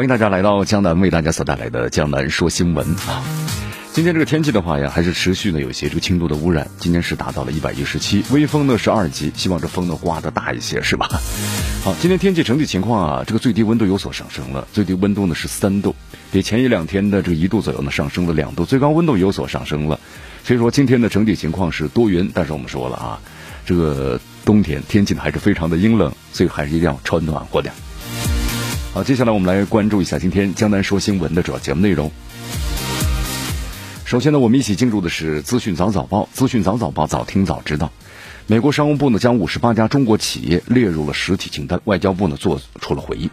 欢迎大家来到江南为大家所带来的江南说新闻啊！今天这个天气的话呀，还是持续呢有一些这个轻度的污染。今天是达到了一百一十七，微风呢是二级，希望这风呢刮得大一些，是吧？好，今天天气整体情况啊，这个最低温度有所上升了，最低温度呢是三度，比前一两天的这个一度左右呢上升了两度，最高温度有所上升了。所以说今天的整体情况是多云，但是我们说了啊，这个冬天天气呢还是非常的阴冷，所以还是一定要穿暖和点。好，接下来我们来关注一下今天江南说新闻的主要节目内容。首先呢，我们一起进入的是资讯早早报，资讯早早报早听早知道。美国商务部呢将五十八家中国企业列入了实体清单，外交部呢做出了回应。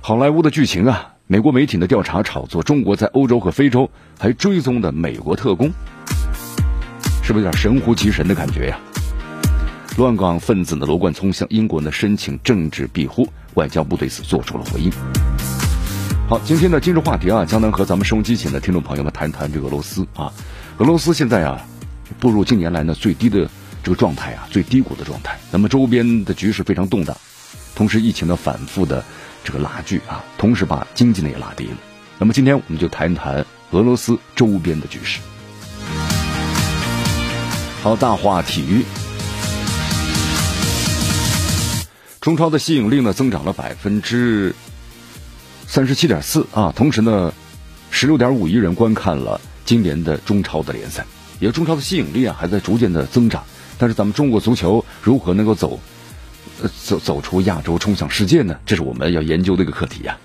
好莱坞的剧情啊，美国媒体的调查炒作中国在欧洲和非洲还追踪的美国特工，是不是有点神乎其神的感觉呀？乱港分子的罗冠聪向英国呢申请政治庇护，外交部对此做出了回应。好，今天的今日话题啊，江南和咱们收音机前的听众朋友们谈谈这个俄罗斯啊。俄罗斯现在啊，步入近年来呢最低的这个状态啊，最低谷的状态。那么周边的局势非常动荡，同时疫情的反复的这个拉锯啊，同时把经济呢也拉低了。那么今天我们就谈一谈俄罗斯周边的局势。好，大话体育。中超的吸引力呢增长了百分之三十七点四啊，同时呢，十六点五亿人观看了今年的中超的联赛，也中超的吸引力啊还在逐渐的增长。但是咱们中国足球如何能够走呃走走出亚洲，冲向世界呢？这是我们要研究的一个课题呀。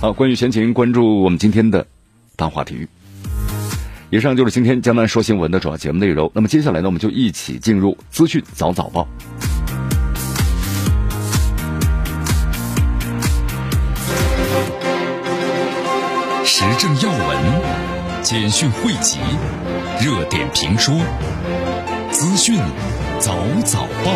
好，关于闲情，关注我们今天的大话体育。以上就是今天江南说新闻的主要节目内容。那么接下来呢，我们就一起进入资讯早早报。时政要闻、简讯汇集、热点评说、资讯早早报。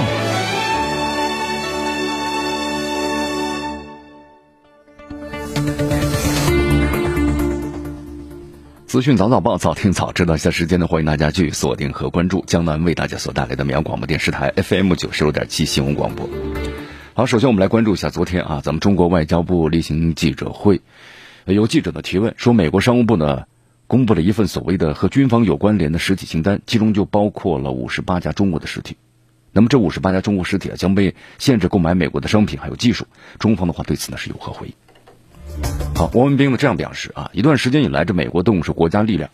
资讯早早报，早听早知道。下时间呢，欢迎大家继续锁定和关注江南为大家所带来的绵阳广播电视台 FM 九十六点七新闻广播。好，首先我们来关注一下昨天啊，咱们中国外交部例行记者会。有记者的提问说，美国商务部呢公布了一份所谓的和军方有关联的实体清单，其中就包括了五十八家中国的实体。那么这五十八家中国实体啊将被限制购买美国的商品还有技术。中方的话对此呢是有何回应？好，王文斌呢这样表示啊，一段时间以来，这美国动用国家力量，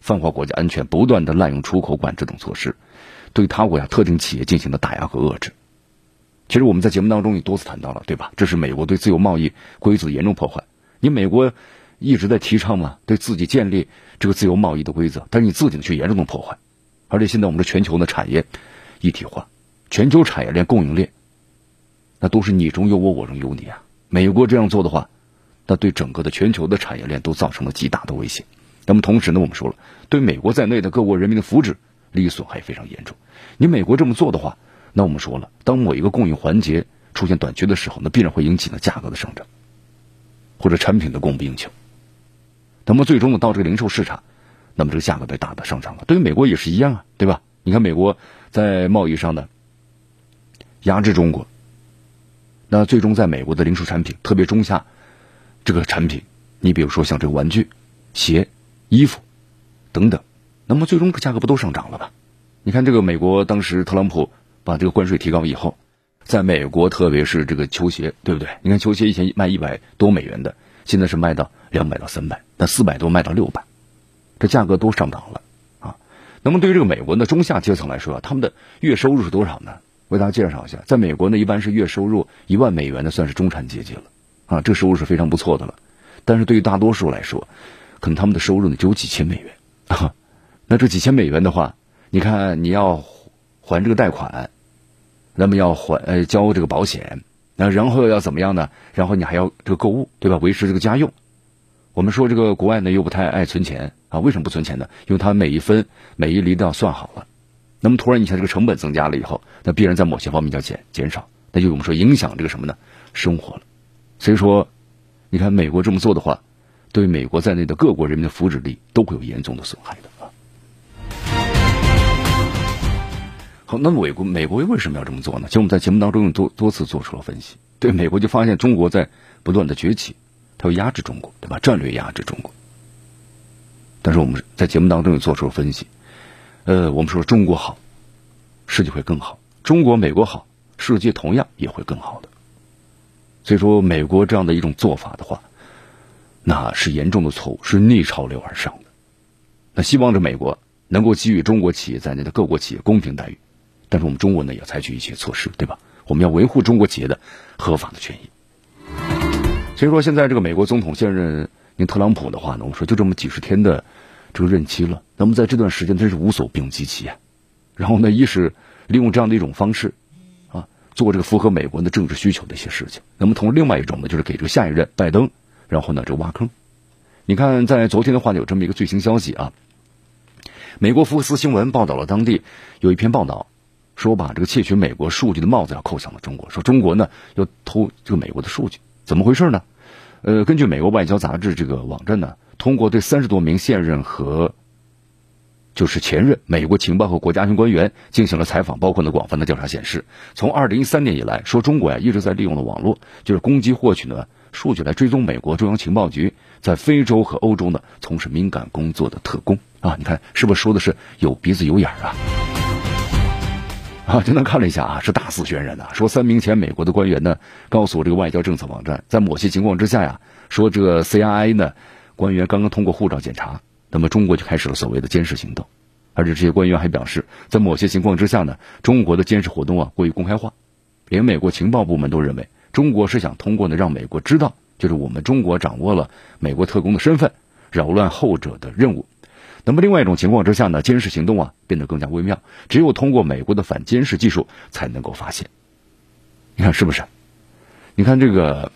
泛化国家安全，不断的滥用出口管制等措施，对他国呀特定企业进行了打压和遏制。其实我们在节目当中也多次谈到了，对吧？这是美国对自由贸易规则严重破坏。你美国一直在提倡嘛，对自己建立这个自由贸易的规则，但是你自己却严重的破坏，而且现在我们的全球的产业一体化，全球产业链供应链，那都是你中有我，我中有你啊。美国这样做的话，那对整个的全球的产业链都造成了极大的威胁。那么同时呢，我们说了，对美国在内的各国人民的福祉利益损害非常严重。你美国这么做的话，那我们说了，当某一个供应环节出现短缺的时候，那必然会引起呢价格的上涨。或者产品的供不应求，那么最终呢，到这个零售市场，那么这个价格被大的上涨了。对于美国也是一样啊，对吧？你看美国在贸易上呢压制中国，那最终在美国的零售产品，特别中下这个产品，你比如说像这个玩具、鞋、衣服等等，那么最终价格不都上涨了吧？你看这个美国当时特朗普把这个关税提高以后。在美国，特别是这个球鞋，对不对？你看球鞋以前卖一百多美元的，现在是卖到两百到三百，那四百多卖到六百，这价格都上涨了啊。那么对于这个美国的中下阶层来说，他们的月收入是多少呢？为大家介绍一下，在美国呢，一般是月收入一万美元的算是中产阶级了啊，这收入是非常不错的了。但是对于大多数来说，可能他们的收入呢只有几千美元啊。那这几千美元的话，你看你要还这个贷款。那么要还呃交这个保险，那然后要怎么样呢？然后你还要这个购物，对吧？维持这个家用。我们说这个国外呢又不太爱存钱啊，为什么不存钱呢？因为他每一分每一厘都要算好了。那么突然一下这个成本增加了以后，那必然在某些方面要减减少，那就我们说影响这个什么呢？生活了。所以说，你看美国这么做的话，对美国在内的各国人民的福祉力都会有严重的损害的好，那么美国美国为什么要这么做呢？其实我们在节目当中多多次做出了分析，对美国就发现中国在不断的崛起。它要压制中国，对吧？战略压制中国。但是我们在节目当中也做出了分析，呃，我们说中国好，世界会更好；中国、美国好，世界同样也会更好的。所以说，美国这样的一种做法的话，那是严重的错误，是逆潮流而上的。那希望着美国能够给予中国企业在内的各国企业公平待遇，但是我们中国呢，也要采取一些措施，对吧？我们要维护中国企业的合法的权益。所以说，现在这个美国总统现任您特朗普的话呢，我们说就这么几十天的这个任期了，那么在这段时间真是无所不用其极啊。然后呢，一是利用这样的一种方式啊，做这个符合美国的政治需求的一些事情。那么从另外一种呢，就是给这个下一任拜登，然后呢这挖坑。你看，在昨天的话呢，有这么一个最新消息啊，美国福克斯新闻报道了当地有一篇报道，说把这个窃取美国数据的帽子要扣向了中国，说中国呢要偷这个美国的数据。怎么回事呢？呃，根据美国外交杂志这个网站呢，通过对三十多名现任和就是前任美国情报和国家安全官员进行了采访，包括呢广泛的调查显示，从二零一三年以来，说中国呀一直在利用的网络，就是攻击获取呢数据来追踪美国中央情报局在非洲和欧洲呢从事敏感工作的特工啊，你看是不是说的是有鼻子有眼儿啊？啊，简单看了一下啊，是大肆渲染的。说三名前美国的官员呢，告诉我这个外交政策网站，在某些情况之下呀，说这个 CIA 呢官员刚刚通过护照检查，那么中国就开始了所谓的监视行动。而且这些官员还表示，在某些情况之下呢，中国的监视活动啊过于公开化，连美国情报部门都认为，中国是想通过呢让美国知道，就是我们中国掌握了美国特工的身份，扰乱后者的任务。那么，另外一种情况之下呢，监视行动啊变得更加微妙，只有通过美国的反监视技术才能够发现。你看是不是？你看这个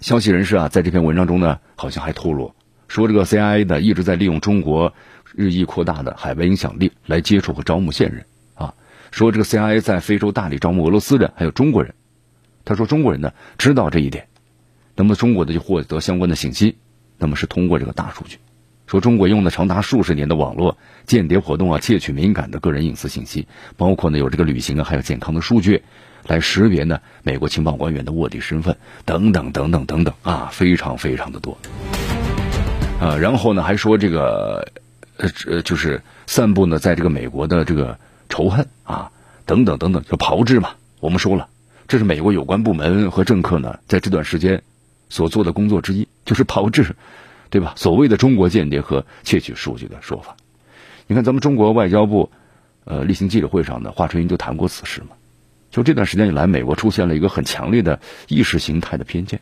消息人士啊，在这篇文章中呢，好像还透露说，这个 CIA 呢一直在利用中国日益扩大的海外影响力来接触和招募线人啊。说这个 CIA 在非洲大力招募俄罗斯人，还有中国人。他说中国人呢知道这一点，那么中国的就获得相关的信息，那么是通过这个大数据。说中国用了长达数十年的网络间谍活动啊，窃取敏感的个人隐私信息，包括呢有这个旅行啊，还有健康的数据，来识别呢美国情报官员的卧底身份等等等等等等啊，非常非常的多啊。然后呢还说这个呃就是散布呢在这个美国的这个仇恨啊等等等等，就炮制嘛。我们说了，这是美国有关部门和政客呢在这段时间所做的工作之一，就是炮制。对吧？所谓的中国间谍和窃取数据的说法，你看咱们中国外交部，呃，例行记者会上呢，华春莹就谈过此事嘛。就这段时间以来，美国出现了一个很强烈的意识形态的偏见，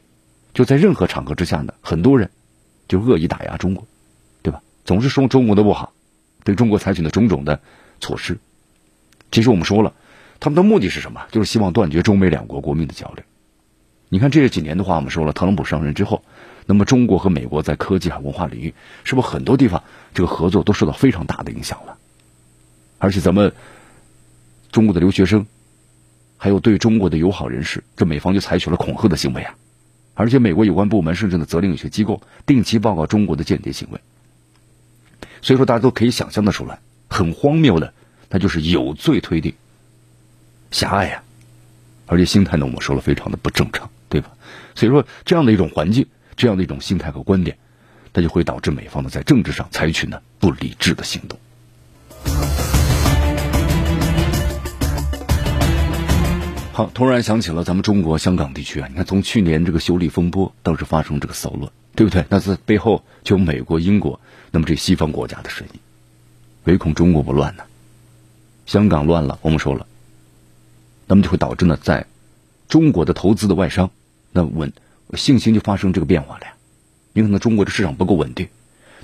就在任何场合之下呢，很多人就恶意打压中国，对吧？总是说中国的不好，对中国采取的种种的措施。其实我们说了，他们的目的是什么？就是希望断绝中美两国国民的交流。你看这几年的话，我们说了，特朗普上任之后。那么，中国和美国在科技和文化领域，是不是很多地方这个合作都受到非常大的影响了？而且，咱们中国的留学生，还有对中国的友好人士，这美方就采取了恐吓的行为啊！而且，美国有关部门甚至呢责令有些机构定期报告中国的间谍行为。所以说，大家都可以想象的出来，很荒谬的，那就是有罪推定，狭隘呀！而且心态呢，我们说了非常的不正常，对吧？所以说，这样的一种环境。这样的一种心态和观点，它就会导致美方呢在政治上采取呢不理智的行动。好，突然想起了咱们中国香港地区啊，你看从去年这个修例风波，当时发生这个骚乱，对不对？那在背后就有美国、英国，那么这西方国家的声音，唯恐中国不乱呢。香港乱了，我们说了，那么就会导致呢在中国的投资的外商那稳。信心就发生这个变化了呀，你可能中国的市场不够稳定，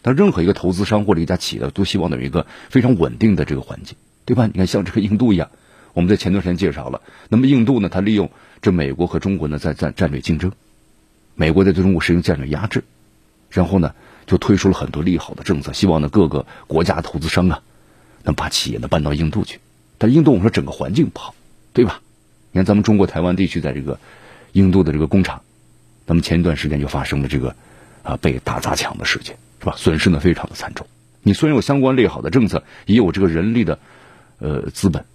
但任何一个投资商或者一家企业都希望有一个非常稳定的这个环境，对吧？你看像这个印度一样，我们在前段时间介绍了，那么印度呢，它利用这美国和中国呢在战战略竞争，美国在对中国实行战略压制，然后呢就推出了很多利好的政策，希望呢各个国家投资商啊能把企业呢搬到印度去。但印度我们说整个环境不好，对吧？你看咱们中国台湾地区在这个印度的这个工厂，那么前一段时间就发生了这个啊被打砸抢的事件，是吧？损失呢非常的惨重。你虽然有相关利好的政策，也有这个人力的呃资本，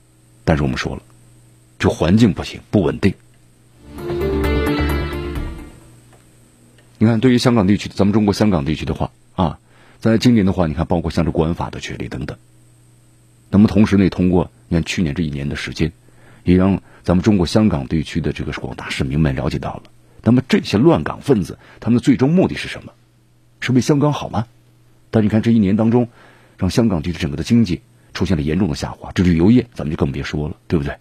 但是我们说了，这环境不行，不稳定。你看，对于香港地区，咱们中国香港地区的话啊，在今年的话，你看，包括像这国安法的确立等等。那么同时呢，通过你看去年这一年的时间，也让咱们中国香港地区的这个广大市民们了解到了，那么这些乱港分子他们的最终目的是什么？是为香港好吗？但你看这一年当中，让香港地区整个的经济出现了严重的下滑，这旅游业咱们就更别说了，对不对？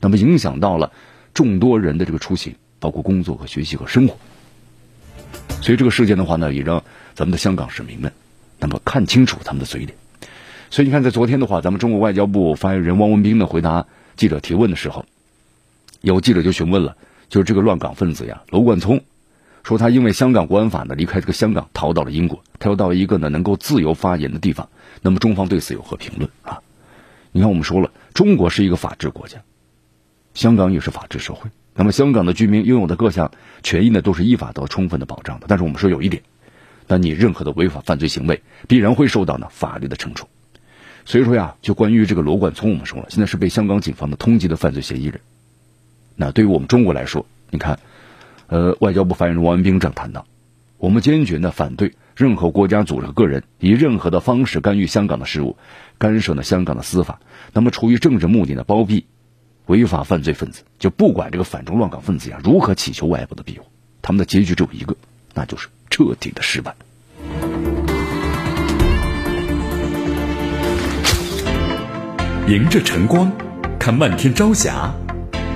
那么影响到了众多人的这个出行，包括工作和学习和生活。所以这个事件的话呢，也让咱们的香港市民们那么看清楚他们的嘴脸。所以你看，在昨天的话，咱们中国外交部发言人汪文斌呢回答记者提问的时候，有记者就询问了，就是这个乱港分子呀，罗冠聪。说他因为香港国安法呢离开这个香港逃到了英国，他要到一个呢能够自由发言的地方。那么中方对此有何评论啊？你看我们说了，中国是一个法治国家，香港也是法治社会。那么香港的居民拥有的各项权益呢都是依法得到充分的保障的。但是我们说有一点，那你任何的违法犯罪行为必然会受到呢法律的惩处。所以说呀，就关于这个罗冠聪，我们说了，现在是被香港警方的通缉的犯罪嫌疑人。那对于我们中国来说，你看。呃，外交部发言人王文斌这样谈到：“我们坚决呢反对任何国家组织、个人以任何的方式干预香港的事务，干涉呢香港的司法。那么，出于政治目的呢，包庇违法犯罪分子，就不管这个反中乱港分子呀如何祈求外部的庇护，他们的结局只有一个，那就是彻底的失败。”迎着晨光，看漫天朝霞，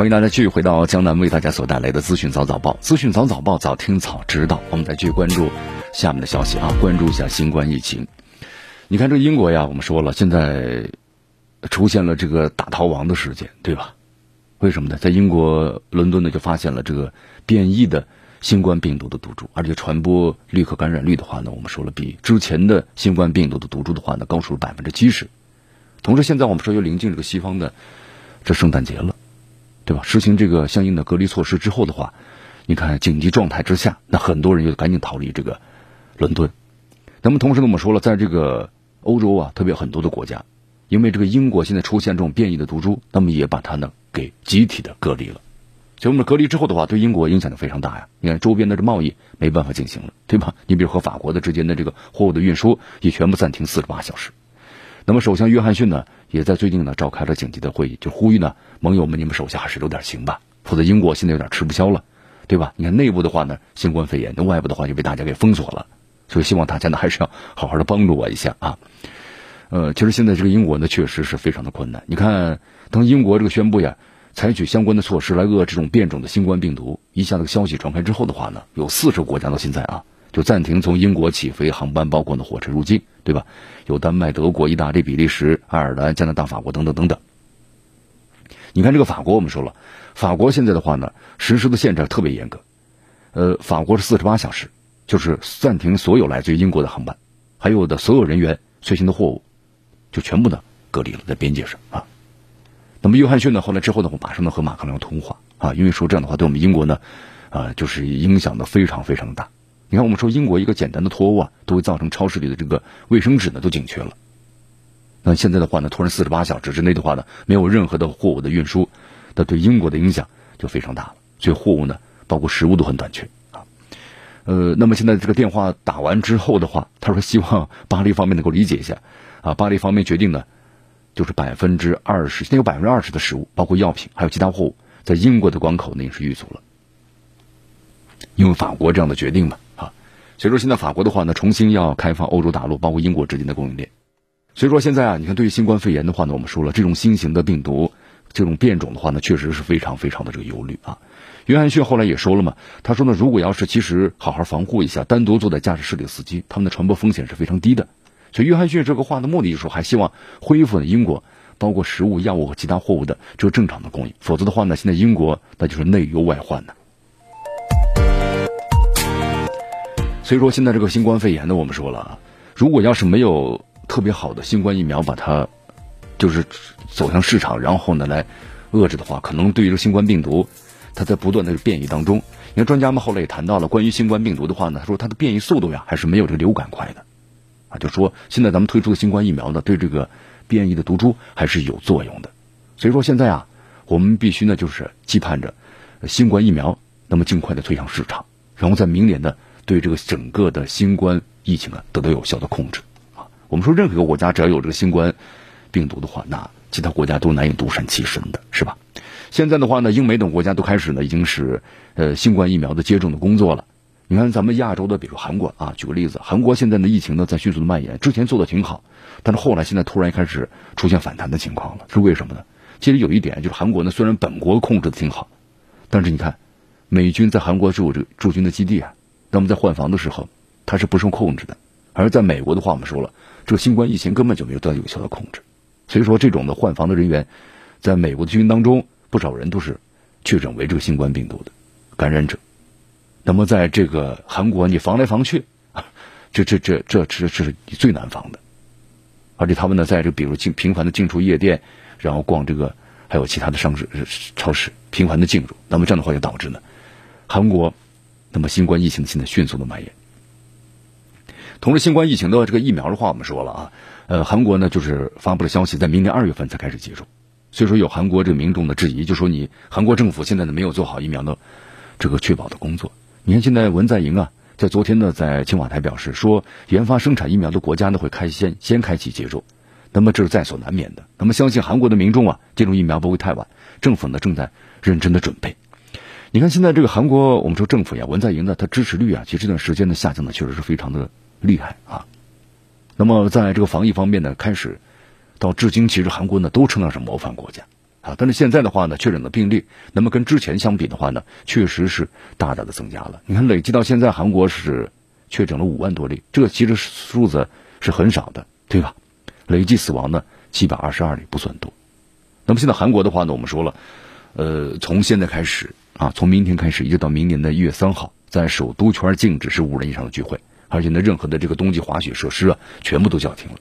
欢迎大家继续回到江南为大家所带来的资讯早早报，资讯早早报，早听早知道。我们再继续关注下面的消息啊，关注一下新冠疫情。你看这个英国呀，我们说了，现在出现了这个大逃亡的事件，对吧？为什么呢？在英国伦敦呢，就发现了这个变异的新冠病毒的毒株，而且传播率和感染率的话呢，我们说了，比之前的新冠病毒的毒株的话呢，高出了百分之七十。同时，现在我们说又临近这个西方的这圣诞节了，对吧？实行这个相应的隔离措施之后的话，你看紧急状态之下，那很多人就赶紧逃离这个伦敦。那么同时呢，我们说了，在这个欧洲啊，特别很多的国家，因为这个英国现在出现这种变异的毒株，那么也把它呢给集体的隔离了。所以我们隔离之后的话，对英国影响就非常大呀。你看周边的这贸易没办法进行了，对吧？你比如和法国的之间的这个货物的运输也全部暂停四十八小时。那么首相约翰逊呢，也在最近呢召开了紧急的会议，就呼吁呢盟友们，你们手下还是留点情吧，否则英国现在有点吃不消了，对吧？你看内部的话呢，新冠肺炎；那外部的话就被大家给封锁了。所以希望大家呢还是要好好的帮助我一下啊，呃，其实现在这个英国呢确实是非常的困难。你看，当英国这个宣布呀，采取相关的措施来遏制这种变种的新冠病毒，一下子消息传开之后的话呢，有四十个国家到现在啊就暂停从英国起飞航班，包括呢火车入境，对吧？有丹麦、德国、意大利、比利时、爱尔兰、加拿大、法国等等等等。你看这个法国，我们说了，法国现在的话呢实施的限制特别严格，呃，法国是四十八小时。就是暂停所有来自于英国的航班，还有的所有人员随行的货物，就全部呢隔离了在边界上啊。那么约翰逊呢，后来之后呢，我马上呢和马克龙通话啊，因为说这样的话对我们英国呢，啊，就是影响的非常非常大。你看，我们说英国一个简单的脱欧啊，都会造成超市里的这个卫生纸呢都紧缺了。那现在的话呢，突然四十八小时之内的话呢，没有任何的货物的运输，那对英国的影响就非常大了。所以货物呢，包括食物都很短缺啊。呃，那么现在这个电话打完之后的话，他说希望巴黎方面能够理解一下，啊，巴黎方面决定呢，就是百分之二十，现在有百分之二十的食物，包括药品还有其他货物，在英国的关口呢也是遇阻了。因为法国这样的决定嘛，所以说现在法国的话呢，重新要开放欧洲大陆，包括英国之间的供应链。所以说现在啊，你看对于新冠肺炎的话呢，我们说了这种新型的病毒，这种变种的话呢，确实是非常非常的这个忧虑啊。约翰逊后来也说了嘛，他说呢，如果要是其实好好防护一下，单独坐在驾驶室里的司机，他们的传播风险是非常低的。所以约翰逊这个话的目的就是说，还希望恢复呢英国包括食物、药物和其他货物的这个正常的供应，否则的话呢，现在英国那就是内忧外患呢。所以说现在这个新冠肺炎呢，我们说了啊，如果要是没有特别好的新冠疫苗把它就是走向市场，然后呢来遏制的话，可能对于这个新冠病毒。它在不断的变异当中，你看专家们后来也谈到了关于新冠病毒的话呢，说它的变异速度呀还是没有这个流感快的，啊，就说现在咱们推出的新冠疫苗呢，对这个变异的毒株还是有作用的。所以说现在啊，我们必须呢就是期盼着新冠疫苗那么尽快的推向市场，然后在明年的对这个整个的新冠疫情啊得到有效的控制啊。我们说任何一个国家只要有这个新冠病毒的话，那其他国家都难以独善其身的，是吧？现在的话呢，英美等国家都开始呢，已经是呃新冠疫苗的接种的工作了。你看咱们亚洲的，比如韩国啊，举个例子，韩国现在的疫情呢在迅速的蔓延，之前做的挺好，但是后来现在突然开始出现反弹的情况了，是为什么呢？其实有一点就是韩国呢，虽然本国控制的挺好，但是你看美军在韩国驻这个驻军的基地啊，那么在换防的时候它是不受控制的，而在美国的话，我们说了，这个新冠疫情根本就没有得到有效的控制，所以说这种的换防的人员，在美国的军营当中。不少人都是确诊为这个新冠病毒的感染者，那么在这个韩国，你防来防去，这这这这这这是最难防的，而且他们呢，在这比如进频繁的进出夜店，然后逛这个还有其他的商市超市，频繁的进入，那么这样的话就导致呢，韩国那么新冠疫情现在迅速的蔓延。同时，新冠疫情的这个疫苗的话，我们说了啊，呃，韩国呢就是发布了消息，在明年二月份才开始接种。所以说有韩国这个民众的质疑，就说你韩国政府现在呢没有做好疫苗的这个确保的工作。你看现在文在寅啊，在昨天呢在青瓦台表示说，研发生产疫苗的国家呢会开先先开启接种，那么这是在所难免的。那么相信韩国的民众啊接种疫苗不会太晚，政府呢正在认真的准备。你看现在这个韩国，我们说政府呀，文在寅呢他支持率啊，其实这段时间的下降呢确实是非常的厉害啊。那么在这个防疫方面呢，开始。到至今，其实韩国呢都称得上模范国家啊。但是现在的话呢，确诊的病例，那么跟之前相比的话呢，确实是大大的增加了。你看，累计到现在，韩国是确诊了五万多例，这个其实数字是很少的，对吧？累计死亡呢七百二十二例，不算多。那么现在韩国的话呢，我们说了，呃，从现在开始啊，从明天开始一直到明年的一月三号，在首都圈禁止是五人以上的聚会，而且呢，任何的这个冬季滑雪设施啊，全部都叫停了。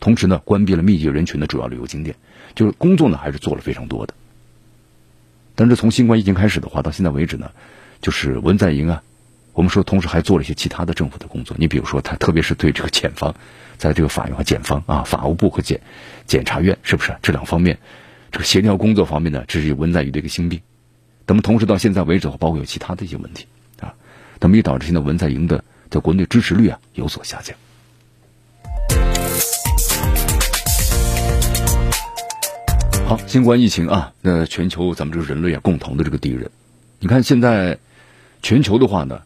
同时呢，关闭了密集人群的主要旅游景点，就是工作呢还是做了非常多的。但是从新冠疫情开始的话，到现在为止呢，就是文在寅啊，我们说同时还做了一些其他的政府的工作。你比如说，他特别是对这个检方，在这个法院和检方啊，法务部和检检察院，是不是这两方面这个协调工作方面呢，这是文在寅的一个心病。那么同时到现在为止，包括有其他的一些问题啊，那么也导致现在文在寅的在国内支持率啊有所下降。好，新冠疫情啊，那全球咱们这个人类啊共同的这个敌人。你看现在全球的话呢，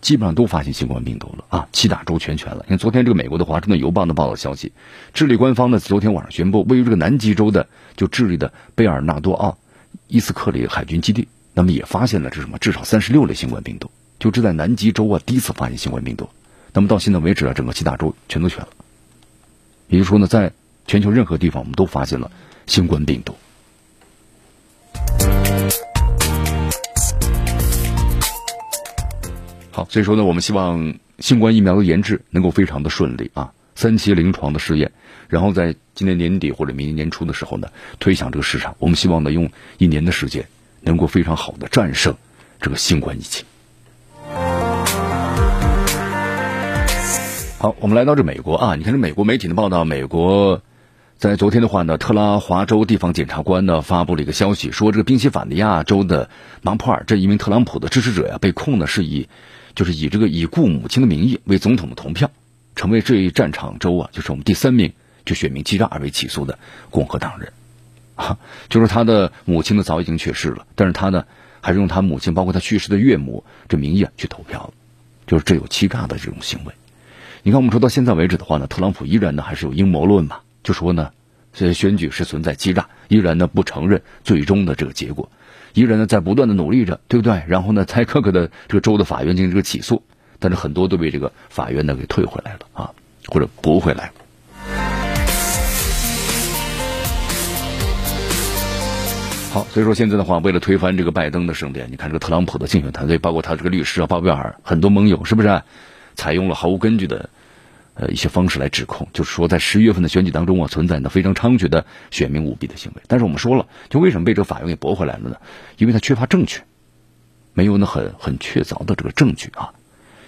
基本上都发现新冠病毒了啊，七大洲全全了。你看昨天这个美国的华盛顿邮报的报道消息，智利官方呢昨天晚上宣布，位于这个南极洲的就智利的贝尔纳多奥伊斯克里海军基地，那么也发现了这什么至少三十六类新冠病毒，就这在南极洲啊第一次发现新冠病毒。那么到现在为止啊，整个七大洲全都全了。也就是说呢，在全球任何地方，我们都发现了。新冠病毒。好，所以说呢，我们希望新冠疫苗的研制能够非常的顺利啊，三期临床的试验，然后在今年年底或者明年年初的时候呢，推向这个市场。我们希望呢，用一年的时间，能够非常好的战胜这个新冠疫情。好，我们来到这美国啊，你看这美国媒体的报道，美国。在昨天的话呢，特拉华州地方检察官呢发布了一个消息，说这个宾夕法尼亚州的芒普尔这一名特朗普的支持者呀，被控呢是以就是以这个已故母亲的名义为总统的投票，成为这一战场州啊，就是我们第三名就选民欺诈而被起诉的共和党人，啊，就是他的母亲呢早已经去世了，但是他呢还是用他母亲，包括他去世的岳母这名义啊去投票，就是这有欺诈的这种行为。你看，我们说到现在为止的话呢，特朗普依然呢还是有阴谋论嘛，就说呢，这选举是存在欺诈，依然呢不承认最终的这个结果，依然呢在不断的努力着，对不对？然后呢，在各个的这个州的法院进行这个起诉，但是很多都被这个法院呢给退回来了啊，或者驳回来。好，所以说现在的话，为了推翻这个拜登的胜利，你看这个特朗普的竞选团队，包括他这个律师啊、鲍威尔，很多盟友，是不是采用了毫无根据的呃一些方式来指控？就是说，在十一月份的选举当中啊，存在呢非常猖獗的选民舞弊的行为。但是我们说了，就为什么被这个法院给驳回来了呢？因为他缺乏证据，没有呢很很确凿的这个证据啊。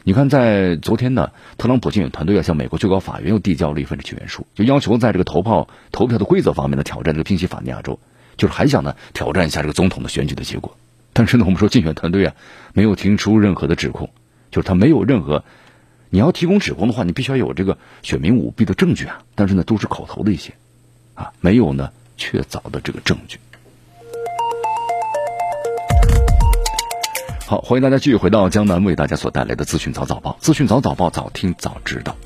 你看，在昨天呢，特朗普竞选团队要向美国最高法院又递交了一份请愿书，就要求在这个投票投票的规则方面呢，挑战这个宾夕法尼亚州。就是还想呢挑战一下这个总统的选举的结果，但是呢，我们说竞选团队啊没有提出任何的指控，就是他没有任何，你要提供指控的话，你必须要有这个选民舞弊的证据啊，但是呢都是口头的一些，啊没有呢确凿的这个证据。好，欢迎大家继续回到江南为大家所带来的资讯早早报，资讯早早报早听早知道，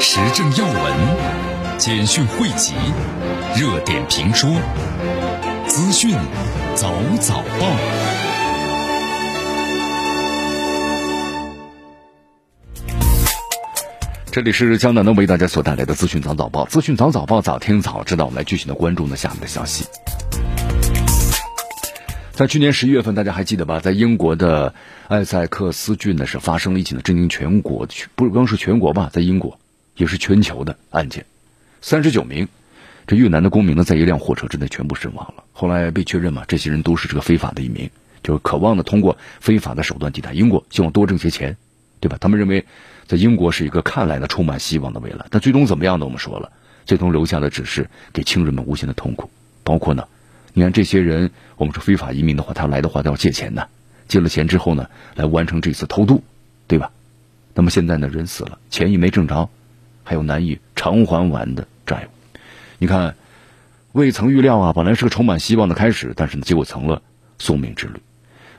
时政要闻。简讯汇集，热点评说，资讯早早报。这里是江南的为大家所带来的资讯早早报，资讯早早报早听早知道。我们来继续的关注呢下面的消息。在去年十一月份，大家还记得吧？在英国的埃塞克斯郡呢，是发生了一起呢震惊全国，不光是全国吧，在英国也是全球的案件。三十九名这越南的公民呢，在一辆货车之内全部身亡了。后来被确认嘛，这些人都是这个非法的移民，就是渴望呢通过非法的手段抵达英国，希望多挣些钱，对吧？他们认为在英国是一个看来呢充满希望的未来，但最终怎么样呢？我们说了，最终留下的只是给亲人们无限的痛苦。包括呢，你看这些人，我们说非法移民的话，他来的话都要借钱的，借了钱之后呢，来完成这次偷渡，对吧？那么现在呢，人死了，钱也没挣着，还有难以偿还完的。债务，你看，未曾预料啊，本来是个充满希望的开始，但是呢，结果成了宿命之旅。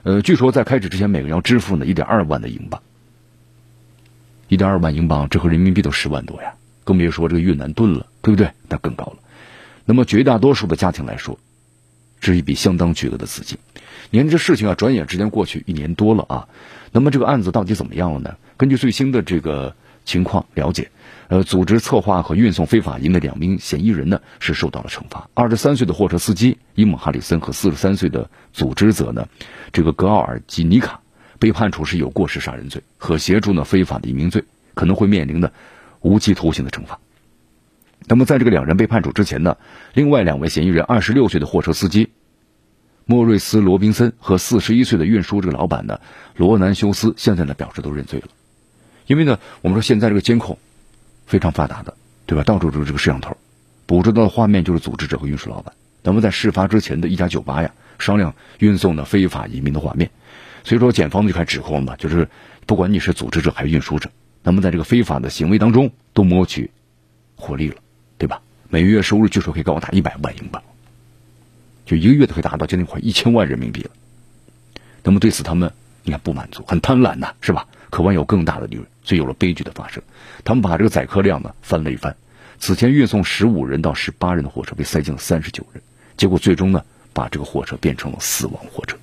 呃，据说在开始之前，每个人要支付呢一点二万的英镑，一点二万英镑，这和人民币都十万多呀，更别说这个越南盾了，对不对？那更高了。那么绝大多数的家庭来说，是一笔相当巨额的资金。你看这事情啊，转眼之间过去一年多了啊。那么这个案子到底怎么样了呢？根据最新的这个情况了解。呃，组织策划和运送非法移民的两名嫌疑人呢，是受到了惩罚。二十三岁的货车司机伊姆哈里森和四十三岁的组织者呢，这个格奥尔基尼卡被判处是有过失杀人罪和协助呢非法的移民罪，可能会面临的无期徒刑的惩罚。那么，在这个两人被判处之前呢，另外两位嫌疑人二十六岁的货车司机莫瑞斯罗宾森和四十一岁的运输这个老板呢罗南修斯，现在呢表示都认罪了，因为呢，我们说现在这个监控。非常发达的，对吧？到处都是这个摄像头，捕捉到的画面就是组织者和运输老板。那么在事发之前的一家酒吧呀，商量运送的非法移民的画面。所以说，检方就开始指控了嘛，就是不管你是组织者还是运输者，那么在这个非法的行为当中都谋取获利了，对吧？每月收入据说可以高达一百万英镑，就一个月都可以达到将近快一千万人民币了。那么对此他们你看不满足，很贪婪呐，是吧？渴望有更大的利润，所以有了悲剧的发生。他们把这个载客量呢翻了一番，此前运送十五人到十八人的货车被塞进了三十九人，结果最终呢把这个货车变成了死亡货车。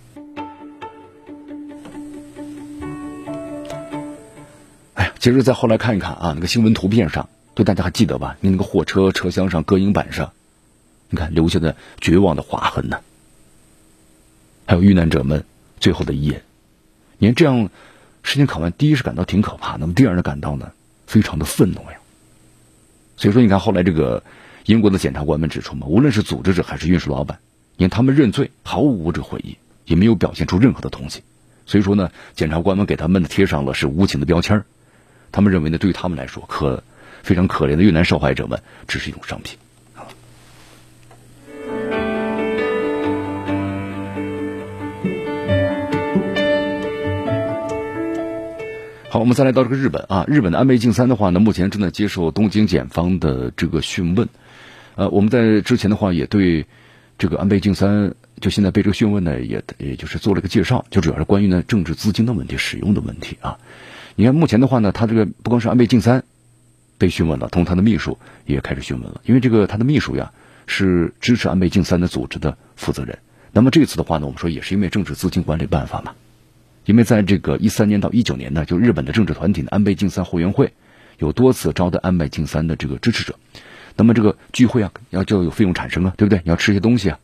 哎呀，其实再后来看一看啊，那个新闻图片上，对大家还记得吧？你那个货车车厢上隔音板上，你看留下的绝望的划痕呢，还有遇难者们最后的遗言。你看这样。事情考完，第一是感到挺可怕，那么第二呢，感到呢非常的愤怒呀。所以说，你看后来这个英国的检察官们指出嘛，无论是组织者还是运输老板，你看他们认罪毫无这个悔意，也没有表现出任何的同情。所以说呢，检察官们给他们贴上了是无情的标签他们认为呢，对于他们来说，可非常可怜的越南受害者们只是一种商品。好，我们再来到这个日本啊，日本的安倍晋三的话呢，目前正在接受东京检方的这个讯问。呃，我们在之前的话也对这个安倍晋三就现在被这个讯问呢，也也就是做了个介绍，就主要是关于呢政治资金的问题、使用的问题啊。你看目前的话呢，他这个不光是安倍晋三被讯问了，同他的秘书也开始讯问了，因为这个他的秘书呀是支持安倍晋三的组织的负责人。那么这次的话呢，我们说也是因为政治资金管理办法嘛，因为在这个一三年到一九年呢，就日本的政治团体安倍晋三后援会有多次招待安倍晋三的这个支持者。那么这个聚会啊，要就有费用产生啊，对不对？你要吃些东西啊，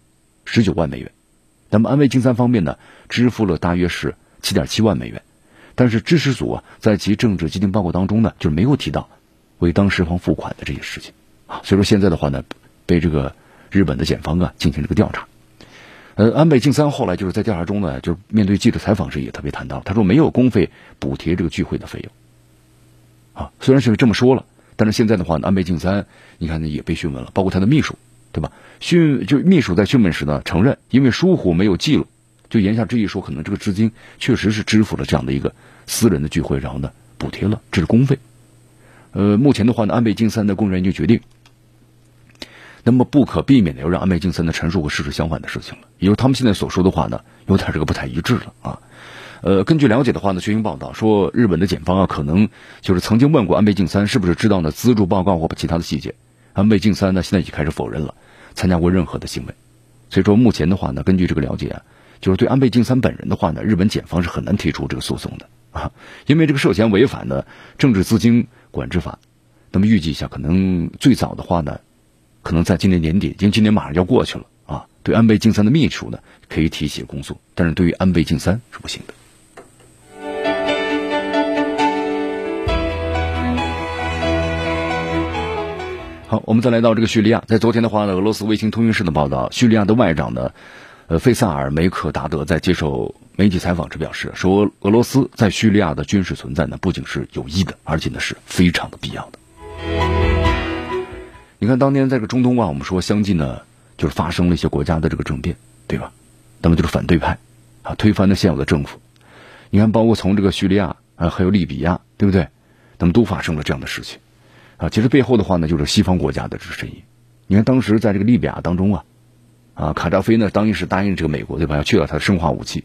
十九万美元。那么安倍晋三方面呢，支付了大约是七点七万美元。但是支持组啊，在其政治基金报告当中呢，就是没有提到为当事方付款的这些事情啊。所以说现在的话呢，被这个日本的检方啊进行这个调查。呃，安倍晋三后来就是在调查中呢，就是面对记者采访时也特别谈到，他说没有公费补贴这个聚会的费用。啊，虽然是这么说了。但是现在的话呢，安倍晋三，你看呢也被讯问了，包括他的秘书，对吧？讯就秘书在讯问时呢，承认因为疏忽没有记录，就言下之意说，可能这个资金确实是支付了这样的一个私人的聚会，然后呢补贴了，这是公费。呃，目前的话呢，安倍晋三的工作人员就决定，那么不可避免的要让安倍晋三呢陈述和事实相反的事情了，也就是他们现在所说的话呢，有点这个不太一致了啊。呃，根据了解的话呢，学星报道说，日本的检方啊，可能就是曾经问过安倍晋三是不是知道呢资助报告或其他的细节。安倍晋三呢，现在已经开始否认了参加过任何的行为。所以说，目前的话呢，根据这个了解啊，就是对安倍晋三本人的话呢，日本检方是很难提出这个诉讼的啊，因为这个涉嫌违反的政治资金管制法。那么预计一下，可能最早的话呢，可能在今年年底，因为今年马上要过去了啊，对安倍晋三的秘书呢可以提起公诉，但是对于安倍晋三是不行的。好，我们再来到这个叙利亚。在昨天的话呢，俄罗斯卫星通讯社的报道，叙利亚的外长呢，呃，费萨尔梅克达德在接受媒体采访时表示，说俄罗斯在叙利亚的军事存在呢，不仅是有益的，而且呢是非常的必要的。你看，当年在这个中东啊，我们说相继呢，就是发生了一些国家的这个政变，对吧？那么就是反对派啊，推翻了现有的政府。你看，包括从这个叙利亚啊，还有利比亚，对不对？那么都发生了这样的事情。啊，其实背后的话呢，就是西方国家的这个声音。你看，当时在这个利比亚当中啊，啊，卡扎菲呢，当时是答应这个美国对吧，要去掉他的生化武器，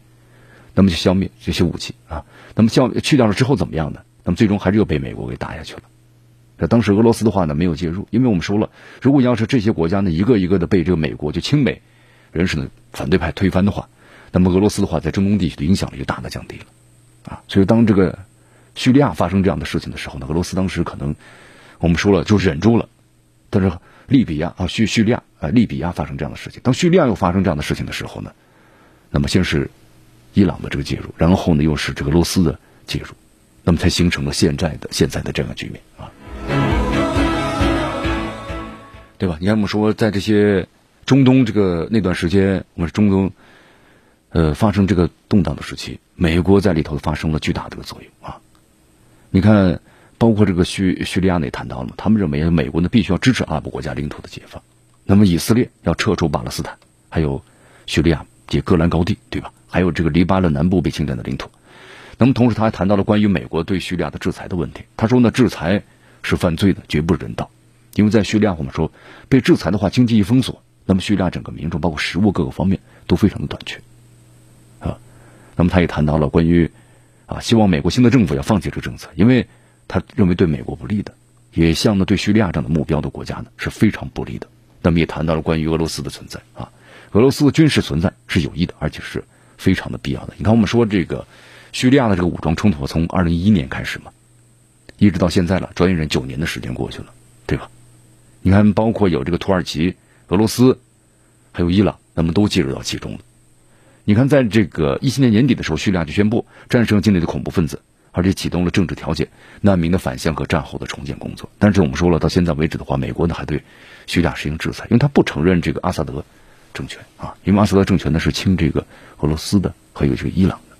那么就消灭这些武器啊。那么消去掉了之后怎么样呢？那么最终还是又被美国给打下去了。那当时俄罗斯的话呢，没有介入，因为我们说了，如果要是这些国家呢，一个一个的被这个美国就亲美人士的反对派推翻的话，那么俄罗斯的话在中东地区的影响力就大大降低了。啊，所以当这个叙利亚发生这样的事情的时候呢，俄罗斯当时可能。我们说了就忍住了，但是利比亚啊，叙叙利亚啊，利比亚发生这样的事情，当叙利亚又发生这样的事情的时候呢，那么先是伊朗的这个介入，然后呢又是这个俄罗斯的介入，那么才形成了现在的现在的这样的局面啊，对吧？你看我们说在这些中东这个那段时间，我们中东呃发生这个动荡的时期，美国在里头发生了巨大的个作用啊，你看。包括这个叙叙利亚也谈到了，他们认为美国呢必须要支持阿拉伯国家领土的解放，那么以色列要撤出巴勒斯坦，还有叙利亚及戈兰高地，对吧？还有这个黎巴嫩南部被侵占的领土。那么同时他还谈到了关于美国对叙利亚的制裁的问题。他说呢，制裁是犯罪的，绝不人道，因为在叙利亚我们说被制裁的话，经济一封锁，那么叙利亚整个民众包括食物各个方面都非常的短缺啊。那么他也谈到了关于啊，希望美国新的政府要放弃这个政策，因为。他认为对美国不利的，也向呢对叙利亚这样的目标的国家呢是非常不利的。那么也谈到了关于俄罗斯的存在啊，俄罗斯的军事存在是有益的，而且是非常的必要的。你看，我们说这个叙利亚的这个武装冲突从二零一一年开始嘛，一直到现在了，转眼九年的时间过去了，对吧？你看，包括有这个土耳其、俄罗斯，还有伊朗，那么都介入到其中了。你看，在这个一七年年底的时候，叙利亚就宣布战胜境内的恐怖分子。而且启动了政治调解、难民的返乡和战后的重建工作。但是我们说了，到现在为止的话，美国呢还对叙利亚实行制裁，因为他不承认这个阿萨德政权啊，因为阿萨德政权呢是亲这个俄罗斯的，还有这个伊朗的，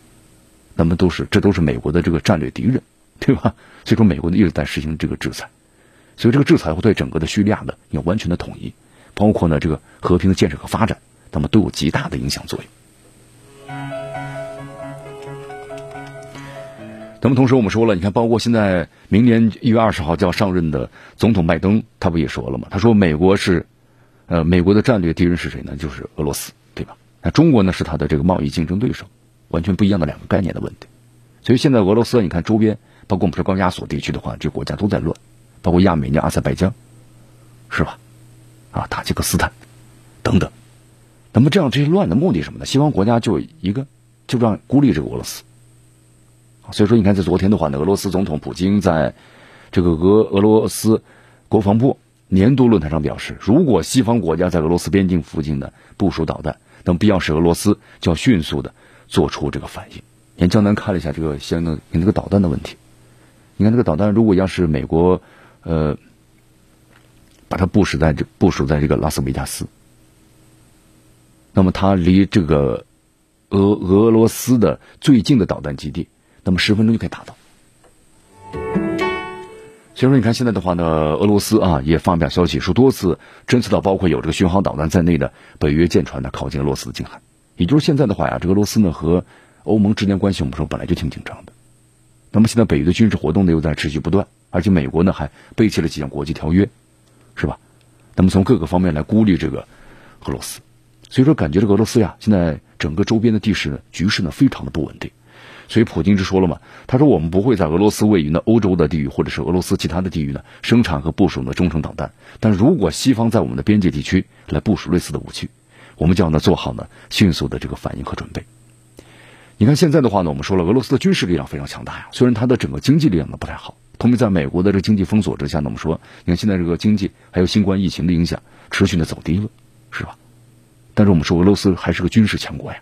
那么都是这都是美国的这个战略敌人，对吧？所以说美国呢一直在实行这个制裁，所以这个制裁会对整个的叙利亚的要完全的统一，包括呢这个和平的建设和发展，那么都有极大的影响作用。那么同时，我们说了，你看，包括现在明年一月二十号就要上任的总统拜登，他不也说了吗？他说美国是呃，美国的战略敌人是谁呢？就是俄罗斯，对吧？那中国呢是他的这个贸易竞争对手，完全不一样的两个概念的问题。所以现在俄罗斯，你看周边，包括我们说高加索地区的话，这国家都在乱，包括亚美尼亚、阿塞拜疆，是吧？啊，塔吉克斯坦等等。那么这样这些乱的目的什么呢？西方国家就一个，就让孤立这个俄罗斯。所以说，你看在昨天的话呢，俄罗斯总统普京在这个俄俄罗斯国防部年度论坛上表示，如果西方国家在俄罗斯边境附近呢部署导弹，那么必要时俄罗斯就要迅速的做出这个反应。你江南看了一下这个相应的你那个导弹的问题，你看这个导弹如果要是美国呃。把它部署在这部署在这个拉斯维加斯，那么它离这个俄俄罗斯的最近的导弹基地，那么十分钟就可以达到。所以说，你看现在的话呢，俄罗斯啊也发表消息说，多次侦测到包括有这个巡航导弹在内的北约舰船呢靠近俄罗斯的近海。也就是现在的话呀，这俄罗斯呢和欧盟之间关系，我们说本来就挺紧张的。那么现在北约的军事活动呢又在持续不断，而且美国呢还背弃了几项国际条约。是吧？那么从各个方面来孤立这个俄罗斯，所以说感觉这个俄罗斯呀，现在整个周边的地势呢局势呢非常的不稳定。所以普京就说了嘛，他说我们不会在俄罗斯位于呢欧洲的地域或者是俄罗斯其他的地域呢生产和部署呢中程导弹，但如果西方在我们的边界地区来部署类似的武器，我们就要呢做好呢迅速的这个反应和准备。你看现在的话呢，我们说了，俄罗斯的军事力量非常强大呀，虽然它的整个经济力量呢不太好。同时，在美国的这个经济封锁之下，呢，我们说，你看现在这个经济还有新冠疫情的影响，持续的走低了，是吧？但是我们说，俄罗斯还是个军事强国呀。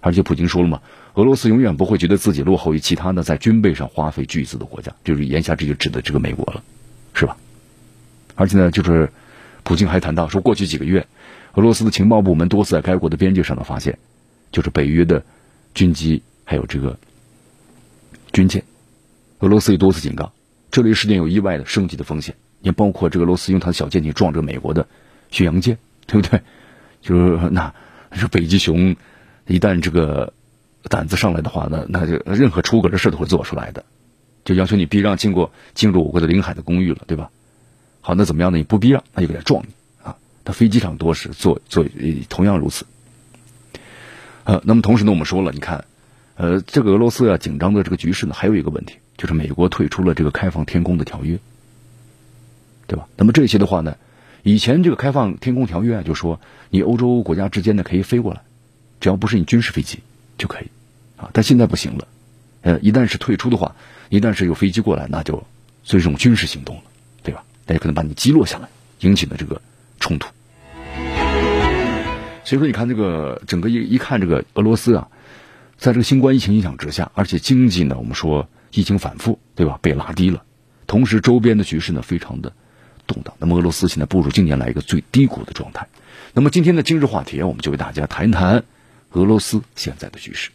而且普京说了嘛，俄罗斯永远不会觉得自己落后于其他的在军备上花费巨资的国家，就是言下之意指的这个美国了，是吧？而且呢，就是普京还谈到说，过去几个月，俄罗斯的情报部门多次在该国的边界上的发现，就是北约的军机还有这个军舰。俄罗斯也多次警告，这类事件有意外的升级的风险，也包括这个俄罗斯用他的小舰艇撞着美国的巡洋舰，对不对？就是那，北极熊一旦这个胆子上来的话呢，那就任何出格的事都会做出来的，就要求你避让经过进入我国的领海的公寓了，对吧？好，那怎么样呢？你不避让，那就给他撞你啊！他飞机场多时做做同样如此。呃，那么同时呢，我们说了，你看，呃，这个俄罗斯啊紧张的这个局势呢，还有一个问题。就是美国退出了这个开放天空的条约，对吧？那么这些的话呢，以前这个开放天空条约啊，就说你欧洲国家之间呢可以飞过来，只要不是你军事飞机就可以啊。但现在不行了，呃，一旦是退出的话，一旦是有飞机过来，那就所以这种军事行动了，对吧？大家可能把你击落下来，引起的这个冲突。所以说，你看这个整个一一看这个俄罗斯啊，在这个新冠疫情影响之下，而且经济呢，我们说。疫情反复，对吧？被拉低了，同时周边的局势呢非常的动荡。那么俄罗斯现在步入近年来一个最低谷的状态。那么今天的今日话题，我们就为大家谈一谈俄罗斯现在的局势。